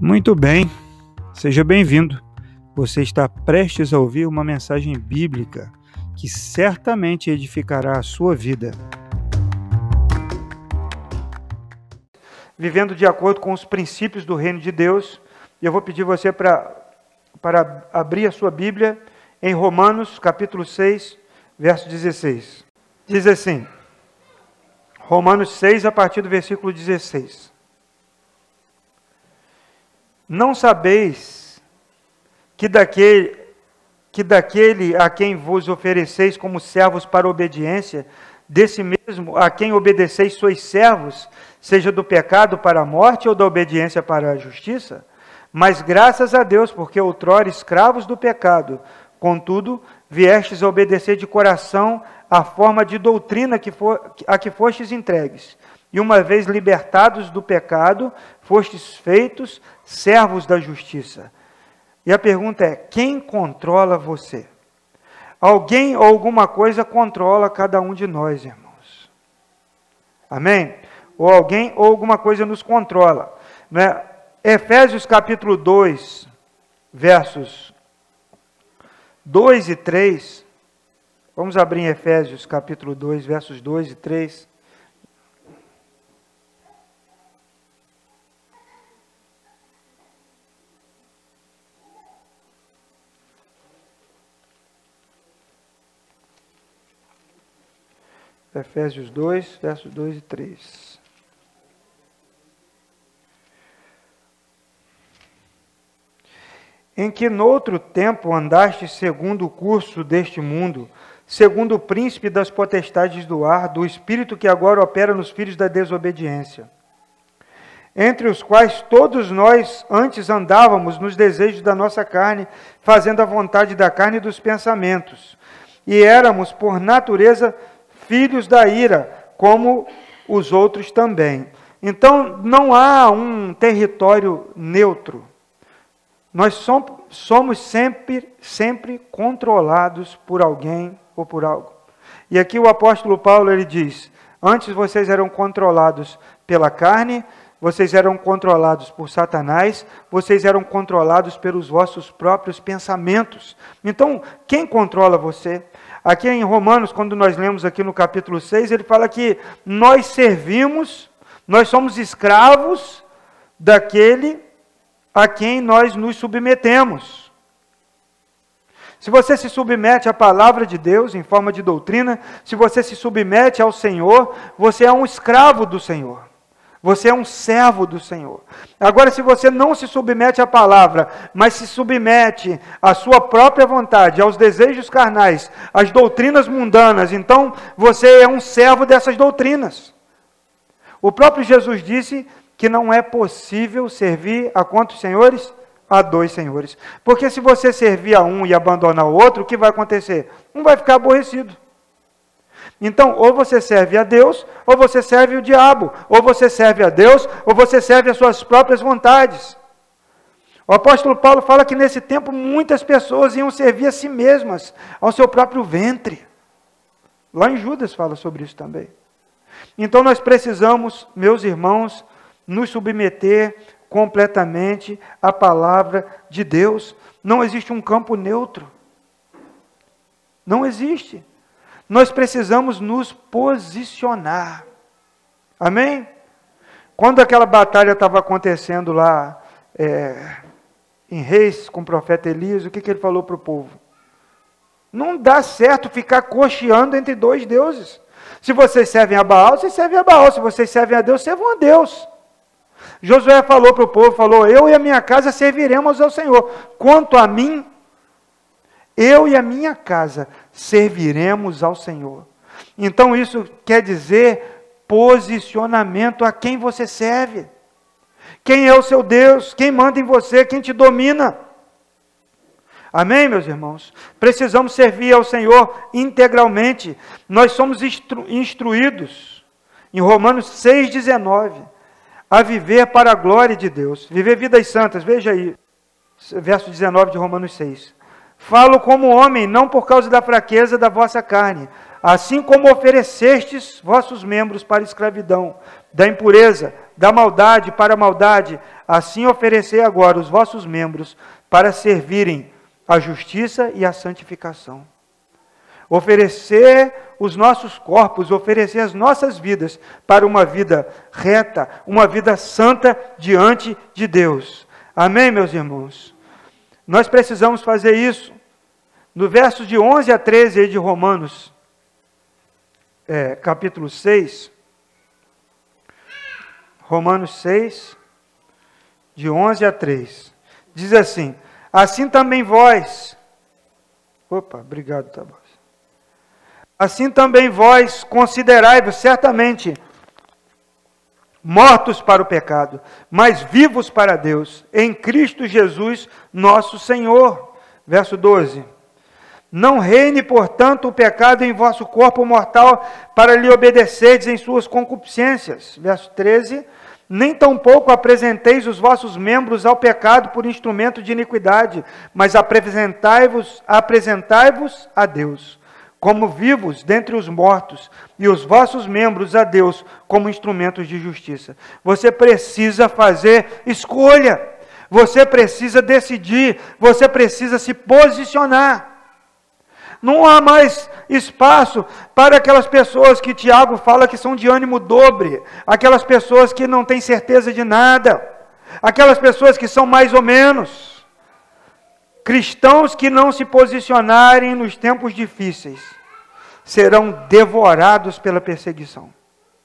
Muito bem, seja bem-vindo. Você está prestes a ouvir uma mensagem bíblica que certamente edificará a sua vida. Vivendo de acordo com os princípios do reino de Deus, eu vou pedir você para, para abrir a sua Bíblia em Romanos, capítulo 6, verso 16. Diz assim: Romanos 6, a partir do versículo 16. Não sabeis que daquele, que daquele a quem vos ofereceis como servos para obediência, desse mesmo a quem obedeceis sois servos, seja do pecado para a morte ou da obediência para a justiça? Mas graças a Deus, porque outrora escravos do pecado, contudo, viestes a obedecer de coração a forma de doutrina que for, a que fostes entregues. E uma vez libertados do pecado, fostes feitos servos da justiça. E a pergunta é: quem controla você? Alguém ou alguma coisa controla cada um de nós, irmãos. Amém? Ou alguém ou alguma coisa nos controla. Né? Efésios capítulo 2, versos 2 e 3. Vamos abrir em Efésios capítulo 2, versos 2 e 3. Efésios 2, versos 2 e 3. Em que noutro tempo andaste segundo o curso deste mundo, segundo o príncipe das potestades do ar, do espírito que agora opera nos filhos da desobediência, entre os quais todos nós antes andávamos nos desejos da nossa carne, fazendo a vontade da carne e dos pensamentos, e éramos por natureza filhos da ira, como os outros também. Então, não há um território neutro. Nós somos sempre, sempre controlados por alguém ou por algo. E aqui o apóstolo Paulo ele diz: Antes vocês eram controlados pela carne, vocês eram controlados por Satanás, vocês eram controlados pelos vossos próprios pensamentos. Então, quem controla você? Aqui em Romanos, quando nós lemos aqui no capítulo 6, ele fala que nós servimos, nós somos escravos daquele a quem nós nos submetemos. Se você se submete à palavra de Deus em forma de doutrina, se você se submete ao Senhor, você é um escravo do Senhor. Você é um servo do Senhor. Agora, se você não se submete à palavra, mas se submete à sua própria vontade, aos desejos carnais, às doutrinas mundanas, então você é um servo dessas doutrinas. O próprio Jesus disse que não é possível servir a quantos senhores? A dois senhores. Porque se você servir a um e abandonar o outro, o que vai acontecer? Um vai ficar aborrecido. Então, ou você serve a Deus, ou você serve o diabo, ou você serve a Deus, ou você serve as suas próprias vontades. O apóstolo Paulo fala que nesse tempo muitas pessoas iam servir a si mesmas, ao seu próprio ventre. Lá em Judas fala sobre isso também. Então nós precisamos, meus irmãos, nos submeter completamente à palavra de Deus. Não existe um campo neutro. Não existe nós precisamos nos posicionar. Amém? Quando aquela batalha estava acontecendo lá é, em Reis com o profeta Elias, o que, que ele falou para o povo? Não dá certo ficar cocheando entre dois deuses. Se vocês servem a Baal, vocês servem a Baal. Se vocês servem a Deus, servam a Deus. Josué falou para o povo, falou, eu e a minha casa serviremos ao Senhor. Quanto a mim, eu e a minha casa serviremos ao Senhor. Então isso quer dizer posicionamento a quem você serve. Quem é o seu Deus? Quem manda em você? Quem te domina? Amém, meus irmãos? Precisamos servir ao Senhor integralmente. Nós somos instru instruídos, em Romanos 6,19, a viver para a glória de Deus. Viver vidas santas. Veja aí, verso 19 de Romanos 6. Falo como homem, não por causa da fraqueza da vossa carne. Assim como oferecestes vossos membros para a escravidão, da impureza, da maldade para a maldade, assim oferecei agora os vossos membros para servirem a justiça e a santificação. Oferecer os nossos corpos, oferecer as nossas vidas para uma vida reta, uma vida santa diante de Deus. Amém, meus irmãos? Nós precisamos fazer isso. No verso de 11 a 13 de Romanos, é, capítulo 6, Romanos 6, de 11 a 3, diz assim: Assim também vós, opa, obrigado, Tabas. Assim também vós considerai-vos certamente mortos para o pecado, mas vivos para Deus, em Cristo Jesus, nosso Senhor. Verso 12. Não reine, portanto, o pecado em vosso corpo mortal para lhe obedecerdes em suas concupiscências. Verso 13. Nem tampouco apresenteis os vossos membros ao pecado por instrumento de iniquidade, mas apresentai-vos apresentai a Deus, como vivos dentre os mortos, e os vossos membros a Deus como instrumentos de justiça. Você precisa fazer escolha, você precisa decidir, você precisa se posicionar. Não há mais espaço para aquelas pessoas que Tiago fala que são de ânimo dobre, aquelas pessoas que não têm certeza de nada, aquelas pessoas que são mais ou menos. Cristãos que não se posicionarem nos tempos difíceis serão devorados pela perseguição.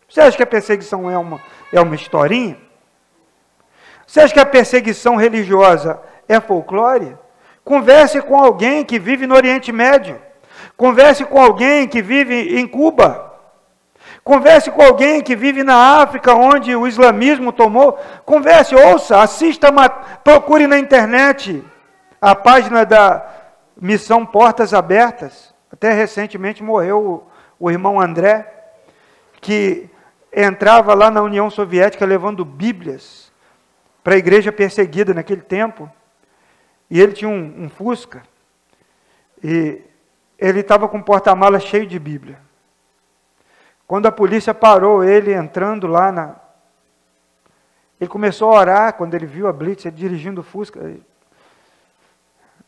Você acha que a perseguição é uma, é uma historinha? Você acha que a perseguição religiosa é folclore? Converse com alguém que vive no Oriente Médio. Converse com alguém que vive em Cuba. Converse com alguém que vive na África, onde o islamismo tomou. Converse, ouça, assista, procure na internet a página da Missão Portas Abertas. Até recentemente morreu o, o irmão André, que entrava lá na União Soviética levando Bíblias para a igreja perseguida naquele tempo. E ele tinha um, um Fusca. E ele estava com o porta-mala cheio de Bíblia. Quando a polícia parou ele entrando lá na. Ele começou a orar quando ele viu a Blitz, ele dirigindo o Fusca.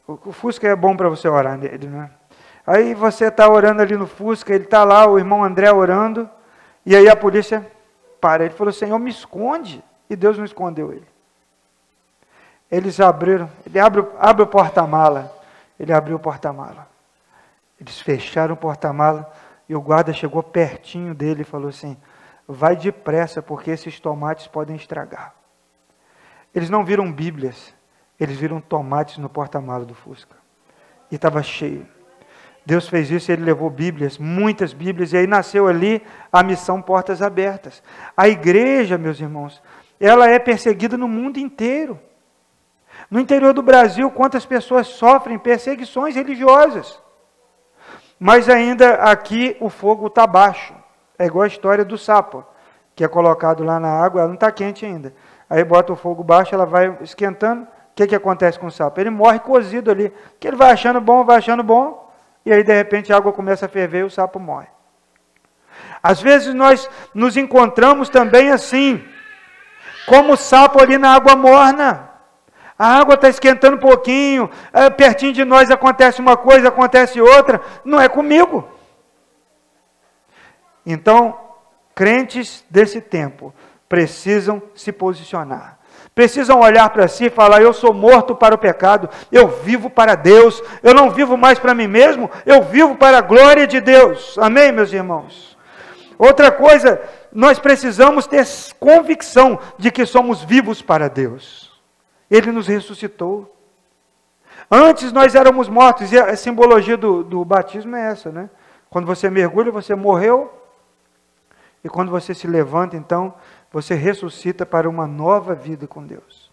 O Fusca é bom para você orar nele, né? Aí você está orando ali no Fusca, ele está lá, o irmão André orando, e aí a polícia para. Ele falou: Senhor, me esconde. E Deus não escondeu ele. Eles abriram, ele abre, abre o porta-mala. Ele abriu o porta-mala. Eles fecharam o porta-mala e o guarda chegou pertinho dele e falou assim: Vai depressa, porque esses tomates podem estragar. Eles não viram Bíblias, eles viram tomates no porta-mala do Fusca. E estava cheio. Deus fez isso e ele levou Bíblias, muitas Bíblias, e aí nasceu ali a missão Portas Abertas. A igreja, meus irmãos, ela é perseguida no mundo inteiro. No interior do Brasil, quantas pessoas sofrem perseguições religiosas? Mas ainda aqui o fogo está baixo. É igual a história do sapo, que é colocado lá na água, ela não está quente ainda. Aí bota o fogo baixo, ela vai esquentando. O que, que acontece com o sapo? Ele morre cozido ali. Que ele vai achando bom, vai achando bom, e aí de repente a água começa a ferver e o sapo morre. Às vezes nós nos encontramos também assim, como o sapo ali na água morna. A água está esquentando um pouquinho, é, pertinho de nós acontece uma coisa, acontece outra, não é comigo. Então, crentes desse tempo precisam se posicionar. Precisam olhar para si e falar: Eu sou morto para o pecado, eu vivo para Deus, eu não vivo mais para mim mesmo, eu vivo para a glória de Deus. Amém, meus irmãos? Outra coisa, nós precisamos ter convicção de que somos vivos para Deus. Ele nos ressuscitou. Antes nós éramos mortos, e a simbologia do, do batismo é essa, né? Quando você mergulha, você morreu, e quando você se levanta, então, você ressuscita para uma nova vida com Deus.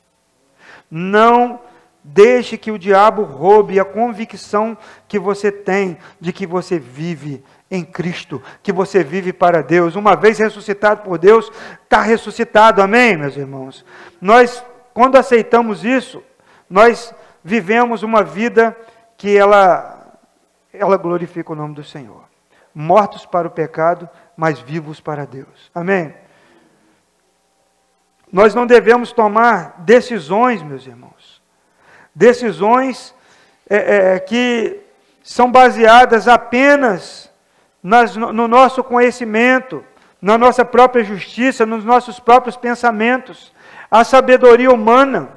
Não deixe que o diabo roube a convicção que você tem de que você vive em Cristo, que você vive para Deus. Uma vez ressuscitado por Deus, está ressuscitado, amém, meus irmãos? Nós quando aceitamos isso, nós vivemos uma vida que ela, ela glorifica o nome do Senhor. mortos para o pecado, mas vivos para Deus. Amém? Nós não devemos tomar decisões, meus irmãos, decisões é, é, que são baseadas apenas nas, no nosso conhecimento, na nossa própria justiça, nos nossos próprios pensamentos, a sabedoria humana.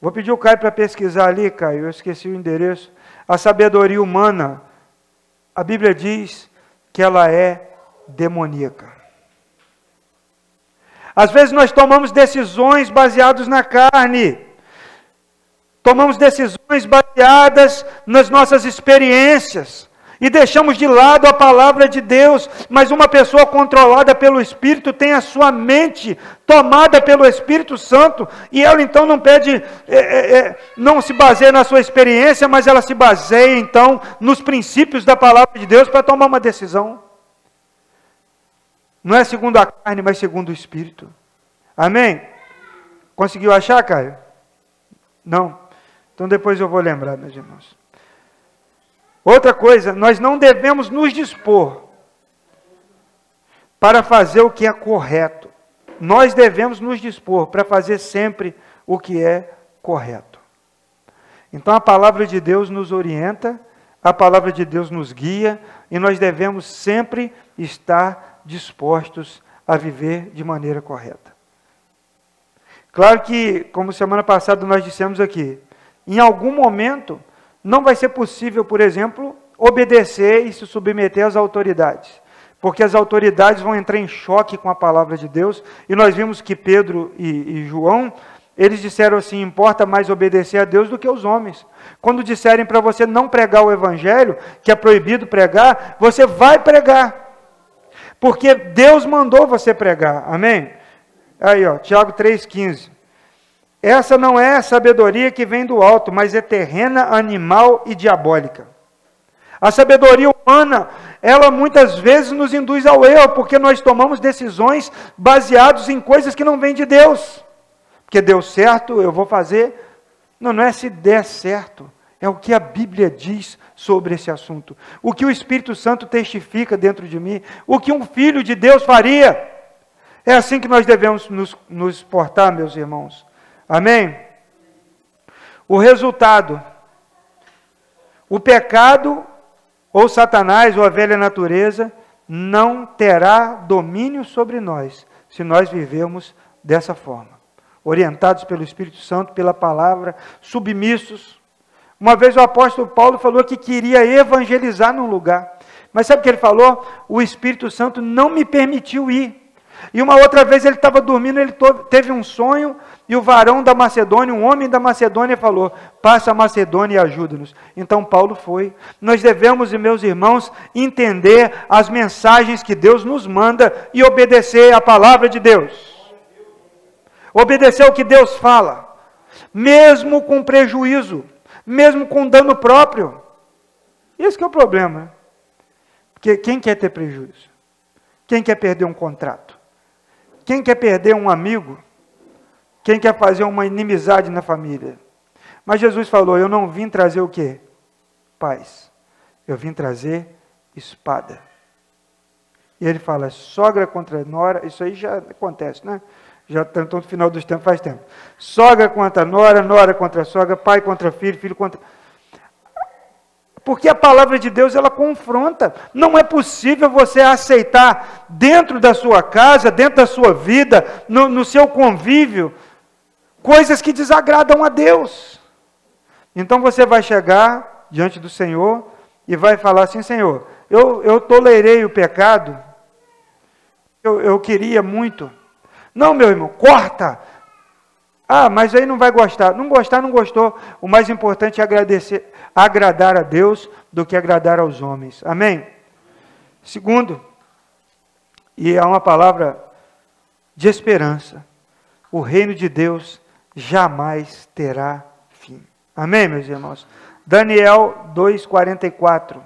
Vou pedir o Caio para pesquisar ali, Caio, eu esqueci o endereço. A sabedoria humana, a Bíblia diz que ela é demoníaca. Às vezes nós tomamos decisões baseadas na carne, tomamos decisões baseadas nas nossas experiências, e deixamos de lado a palavra de Deus, mas uma pessoa controlada pelo Espírito tem a sua mente tomada pelo Espírito Santo, e ela então não pede, é, é, é, não se baseia na sua experiência, mas ela se baseia então nos princípios da palavra de Deus para tomar uma decisão. Não é segundo a carne, mas segundo o Espírito. Amém? Conseguiu achar, Caio? Não? Então depois eu vou lembrar, meus irmãos. Outra coisa, nós não devemos nos dispor para fazer o que é correto. Nós devemos nos dispor para fazer sempre o que é correto. Então a palavra de Deus nos orienta, a palavra de Deus nos guia e nós devemos sempre estar dispostos a viver de maneira correta. Claro que, como semana passada nós dissemos aqui, em algum momento não vai ser possível, por exemplo, obedecer e se submeter às autoridades, porque as autoridades vão entrar em choque com a palavra de Deus, e nós vimos que Pedro e, e João, eles disseram assim: importa mais obedecer a Deus do que aos homens. Quando disserem para você não pregar o evangelho, que é proibido pregar, você vai pregar. Porque Deus mandou você pregar. Amém? Aí, ó, Tiago 3,15. Essa não é sabedoria que vem do alto, mas é terrena, animal e diabólica. A sabedoria humana, ela muitas vezes nos induz ao erro, porque nós tomamos decisões baseadas em coisas que não vêm de Deus. Porque deu certo, eu vou fazer. Não, não é se der certo, é o que a Bíblia diz sobre esse assunto. O que o Espírito Santo testifica dentro de mim, o que um filho de Deus faria. É assim que nós devemos nos, nos portar, meus irmãos. Amém? O resultado: o pecado, ou Satanás, ou a velha natureza, não terá domínio sobre nós, se nós vivermos dessa forma. Orientados pelo Espírito Santo, pela palavra, submissos. Uma vez o apóstolo Paulo falou que queria evangelizar num lugar. Mas sabe o que ele falou? O Espírito Santo não me permitiu ir. E uma outra vez ele estava dormindo, ele teve um sonho, e o varão da Macedônia, um homem da Macedônia, falou: Passa a Macedônia e ajuda-nos. Então Paulo foi. Nós devemos, meus irmãos, entender as mensagens que Deus nos manda e obedecer a palavra de Deus. Obedecer o que Deus fala, mesmo com prejuízo, mesmo com dano próprio. Esse é o problema. Porque quem quer ter prejuízo? Quem quer perder um contrato? Quem quer perder um amigo? Quem quer fazer uma inimizade na família? Mas Jesus falou: Eu não vim trazer o quê? Paz. Eu vim trazer espada. E ele fala: sogra contra nora, isso aí já acontece, né? Já está no final dos tempos, faz tempo. Sogra contra nora, nora contra sogra, pai contra filho, filho contra. Porque a palavra de Deus ela confronta. Não é possível você aceitar dentro da sua casa, dentro da sua vida, no, no seu convívio, coisas que desagradam a Deus. Então você vai chegar diante do Senhor e vai falar assim: Senhor, eu, eu tolerei o pecado, eu, eu queria muito. Não, meu irmão, corta, ah, mas aí não vai gostar. Não gostar, não gostou. O mais importante é agradecer, agradar a Deus do que agradar aos homens. Amém? Segundo, e é uma palavra de esperança: o reino de Deus jamais terá fim. Amém, meus irmãos? Daniel 2,44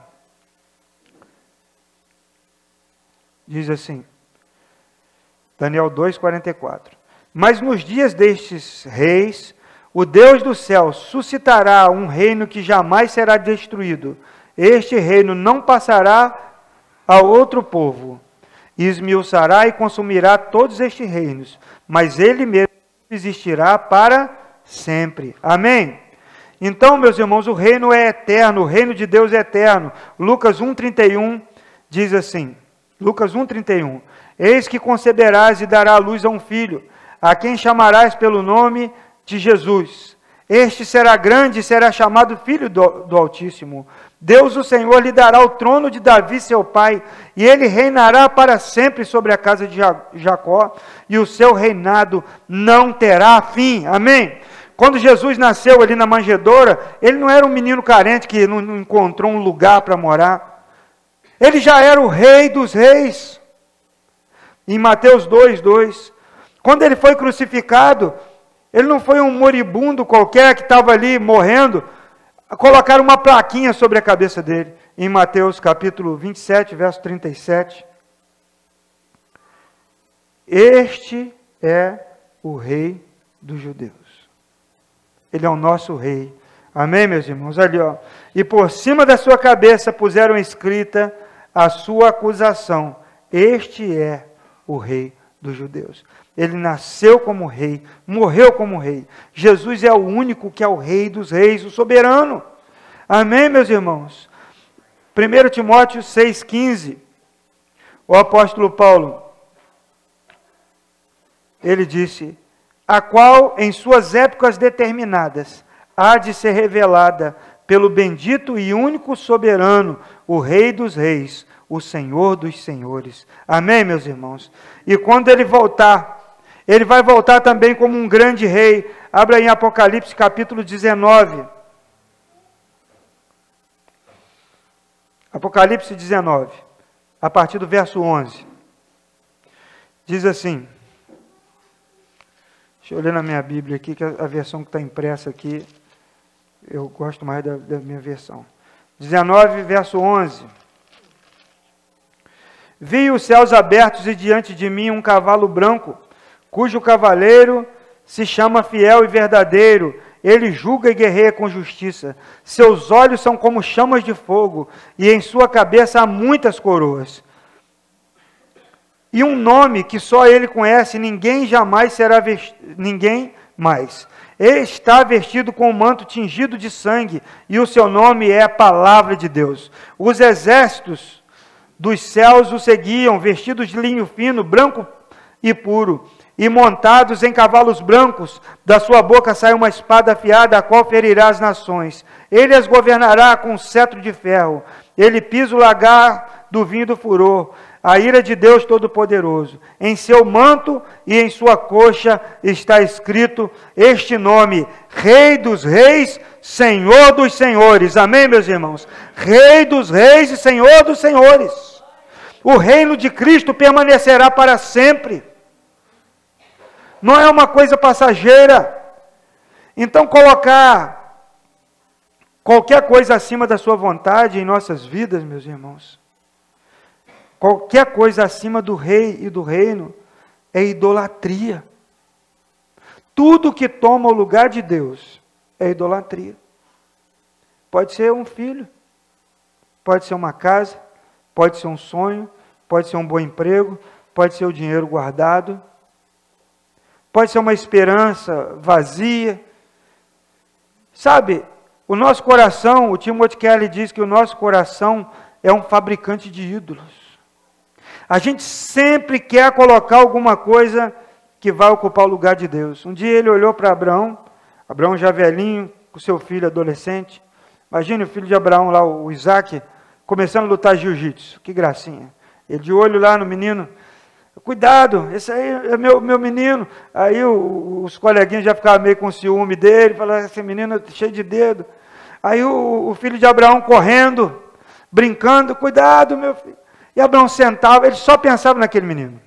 diz assim: Daniel 2,44 mas nos dias destes reis, o Deus do céu suscitará um reino que jamais será destruído. Este reino não passará a outro povo, e esmiuçará e consumirá todos estes reinos, mas ele mesmo existirá para sempre. Amém? Então, meus irmãos, o reino é eterno, o reino de Deus é eterno. Lucas 1,31 diz assim: Lucas 1,31: Eis que conceberás e dará luz a um filho, a quem chamarás pelo nome de Jesus. Este será grande e será chamado Filho do, do Altíssimo. Deus, o Senhor, lhe dará o trono de Davi, seu pai, e ele reinará para sempre sobre a casa de Jacó, e o seu reinado não terá fim. Amém? Quando Jesus nasceu ali na manjedoura, ele não era um menino carente que não encontrou um lugar para morar. Ele já era o rei dos reis. Em Mateus 2, 2. Quando ele foi crucificado, ele não foi um moribundo qualquer que estava ali morrendo. Colocaram uma plaquinha sobre a cabeça dele. Em Mateus capítulo 27, verso 37. Este é o rei dos judeus. Ele é o nosso rei. Amém, meus irmãos? Ali, ó. E por cima da sua cabeça puseram escrita a sua acusação: Este é o rei dos judeus. Ele nasceu como rei, morreu como rei. Jesus é o único que é o rei dos reis, o soberano. Amém, meus irmãos? 1 Timóteo 6,15. O apóstolo Paulo, ele disse: a qual, em suas épocas determinadas, há de ser revelada pelo bendito e único soberano, o Rei dos Reis, o Senhor dos Senhores. Amém, meus irmãos? E quando ele voltar, ele vai voltar também como um grande rei. Abra em Apocalipse capítulo 19. Apocalipse 19, a partir do verso 11. Diz assim: Deixa eu ler na minha Bíblia aqui, que a, versão que está impressa aqui, eu gosto mais da, da minha versão. 19, verso 11. Vi os céus abertos e diante de mim um cavalo branco, cujo cavaleiro se chama fiel e verdadeiro. Ele julga e guerreia com justiça. Seus olhos são como chamas de fogo, e em sua cabeça há muitas coroas e um nome que só ele conhece, ninguém jamais será vestido, ninguém mais. Ele está vestido com um manto tingido de sangue, e o seu nome é a palavra de Deus. Os exércitos dos céus o seguiam, vestidos de linho fino, branco e puro, e montados em cavalos brancos, da sua boca sai uma espada afiada, a qual ferirá as nações. Ele as governará com um cetro de ferro. Ele pisa o lagar do vinho do furor a ira de Deus Todo-Poderoso. Em seu manto e em sua coxa está escrito este nome: Rei dos Reis, Senhor dos Senhores. Amém, meus irmãos? Rei dos Reis e Senhor dos Senhores. O reino de Cristo permanecerá para sempre. Não é uma coisa passageira. Então, colocar qualquer coisa acima da sua vontade em nossas vidas, meus irmãos, Qualquer coisa acima do rei e do reino é idolatria. Tudo que toma o lugar de Deus é idolatria. Pode ser um filho, pode ser uma casa, pode ser um sonho, pode ser um bom emprego, pode ser o dinheiro guardado, pode ser uma esperança vazia. Sabe, o nosso coração, o Timothy Kelly diz que o nosso coração é um fabricante de ídolos. A gente sempre quer colocar alguma coisa que vai ocupar o lugar de Deus. Um dia ele olhou para Abraão, Abraão já velhinho, com seu filho adolescente. Imagine o filho de Abraão lá, o Isaac, começando a lutar jiu-jitsu. Que gracinha. Ele de olho lá no menino. Cuidado, esse aí é meu, meu menino. Aí o, os coleguinhas já ficavam meio com ciúme dele, falavam, esse menino é cheio de dedo. Aí o, o filho de Abraão correndo, brincando, cuidado, meu filho. E Abraão sentava, ele só pensava naquele menino.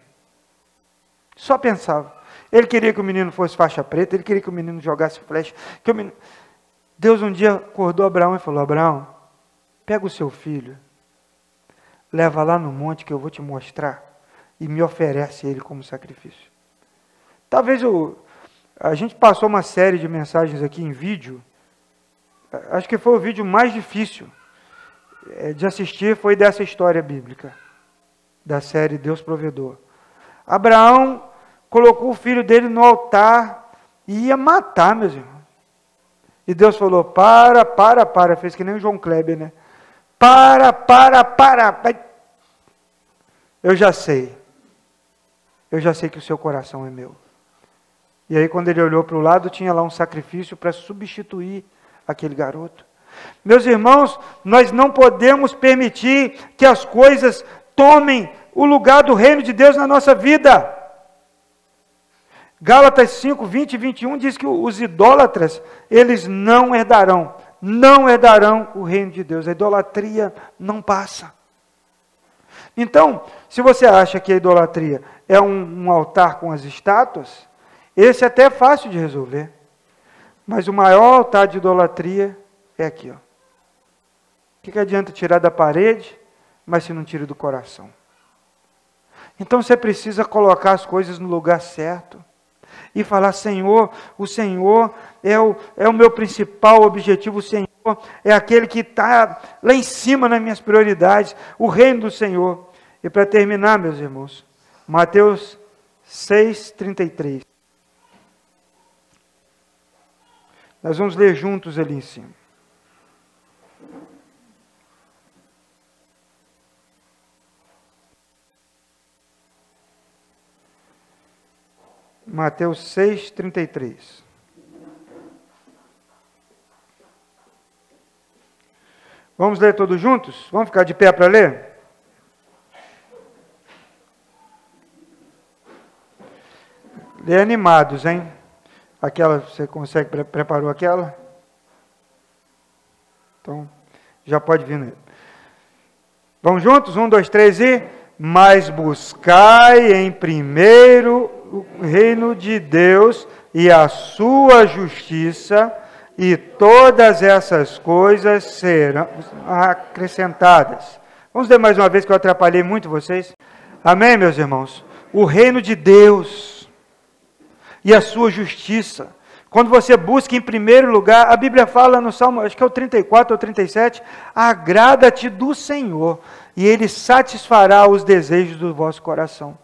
Só pensava. Ele queria que o menino fosse faixa preta, ele queria que o menino jogasse flecha. Que o menino... Deus um dia acordou Abraão e falou: Abraão, pega o seu filho, leva lá no monte que eu vou te mostrar e me oferece ele como sacrifício. Talvez o, a gente passou uma série de mensagens aqui em vídeo. Acho que foi o vídeo mais difícil de assistir foi dessa história bíblica. da série Deus Provedor. Abraão colocou o filho dele no altar e ia matar, meus irmãos. E Deus falou: para, para, para. Fez que nem o João Kleber, né? Para, para, para. Eu já sei. Eu já sei que o seu coração é meu. E aí, quando ele olhou para o lado, tinha lá um sacrifício para substituir aquele garoto. Meus irmãos, nós não podemos permitir que as coisas tomem o lugar do reino de Deus na nossa vida. Gálatas 5, 20 e 21 diz que os idólatras, eles não herdarão, não herdarão o reino de Deus. A idolatria não passa. Então, se você acha que a idolatria é um, um altar com as estátuas, esse até é fácil de resolver. Mas o maior altar de idolatria é aqui. Ó. O que, que adianta tirar da parede, mas se não tira do coração? Então você precisa colocar as coisas no lugar certo e falar: Senhor, o Senhor é o, é o meu principal objetivo, o Senhor é aquele que está lá em cima nas minhas prioridades, o reino do Senhor. E para terminar, meus irmãos, Mateus 6,33. Nós vamos ler juntos ali em cima. Mateus 6, 33. Vamos ler todos juntos? Vamos ficar de pé para ler? Ler animados, hein? Aquela, você consegue, pre preparou aquela? Então, já pode vir. Né? Vamos juntos? Um, dois, três e. Mas buscai em primeiro o reino de Deus e a sua justiça, e todas essas coisas serão acrescentadas. Vamos ler mais uma vez que eu atrapalhei muito vocês. Amém, meus irmãos? O reino de Deus e a sua justiça. Quando você busca em primeiro lugar, a Bíblia fala no Salmo, acho que é o 34 ou 37, agrada-te do Senhor, e Ele satisfará os desejos do vosso coração.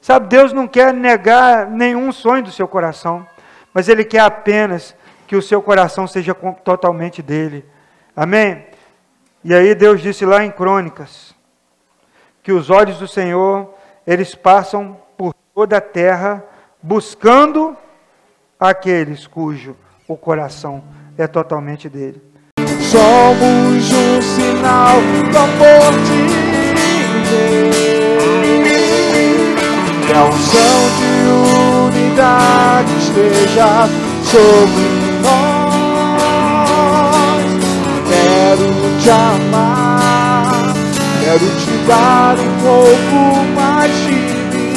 Sabe, Deus não quer negar nenhum sonho do seu coração, mas Ele quer apenas que o seu coração seja totalmente dele. Amém? E aí Deus disse lá em Crônicas que os olhos do Senhor, eles passam por toda a terra buscando aqueles cujo o coração é totalmente dele. Somos um sinal do amor de Deus que a unção de unidade esteja sobre nós. Quero te amar, quero te dar um pouco mais de mim.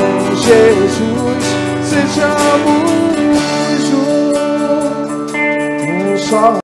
Com Jesus, sejamos um, um só.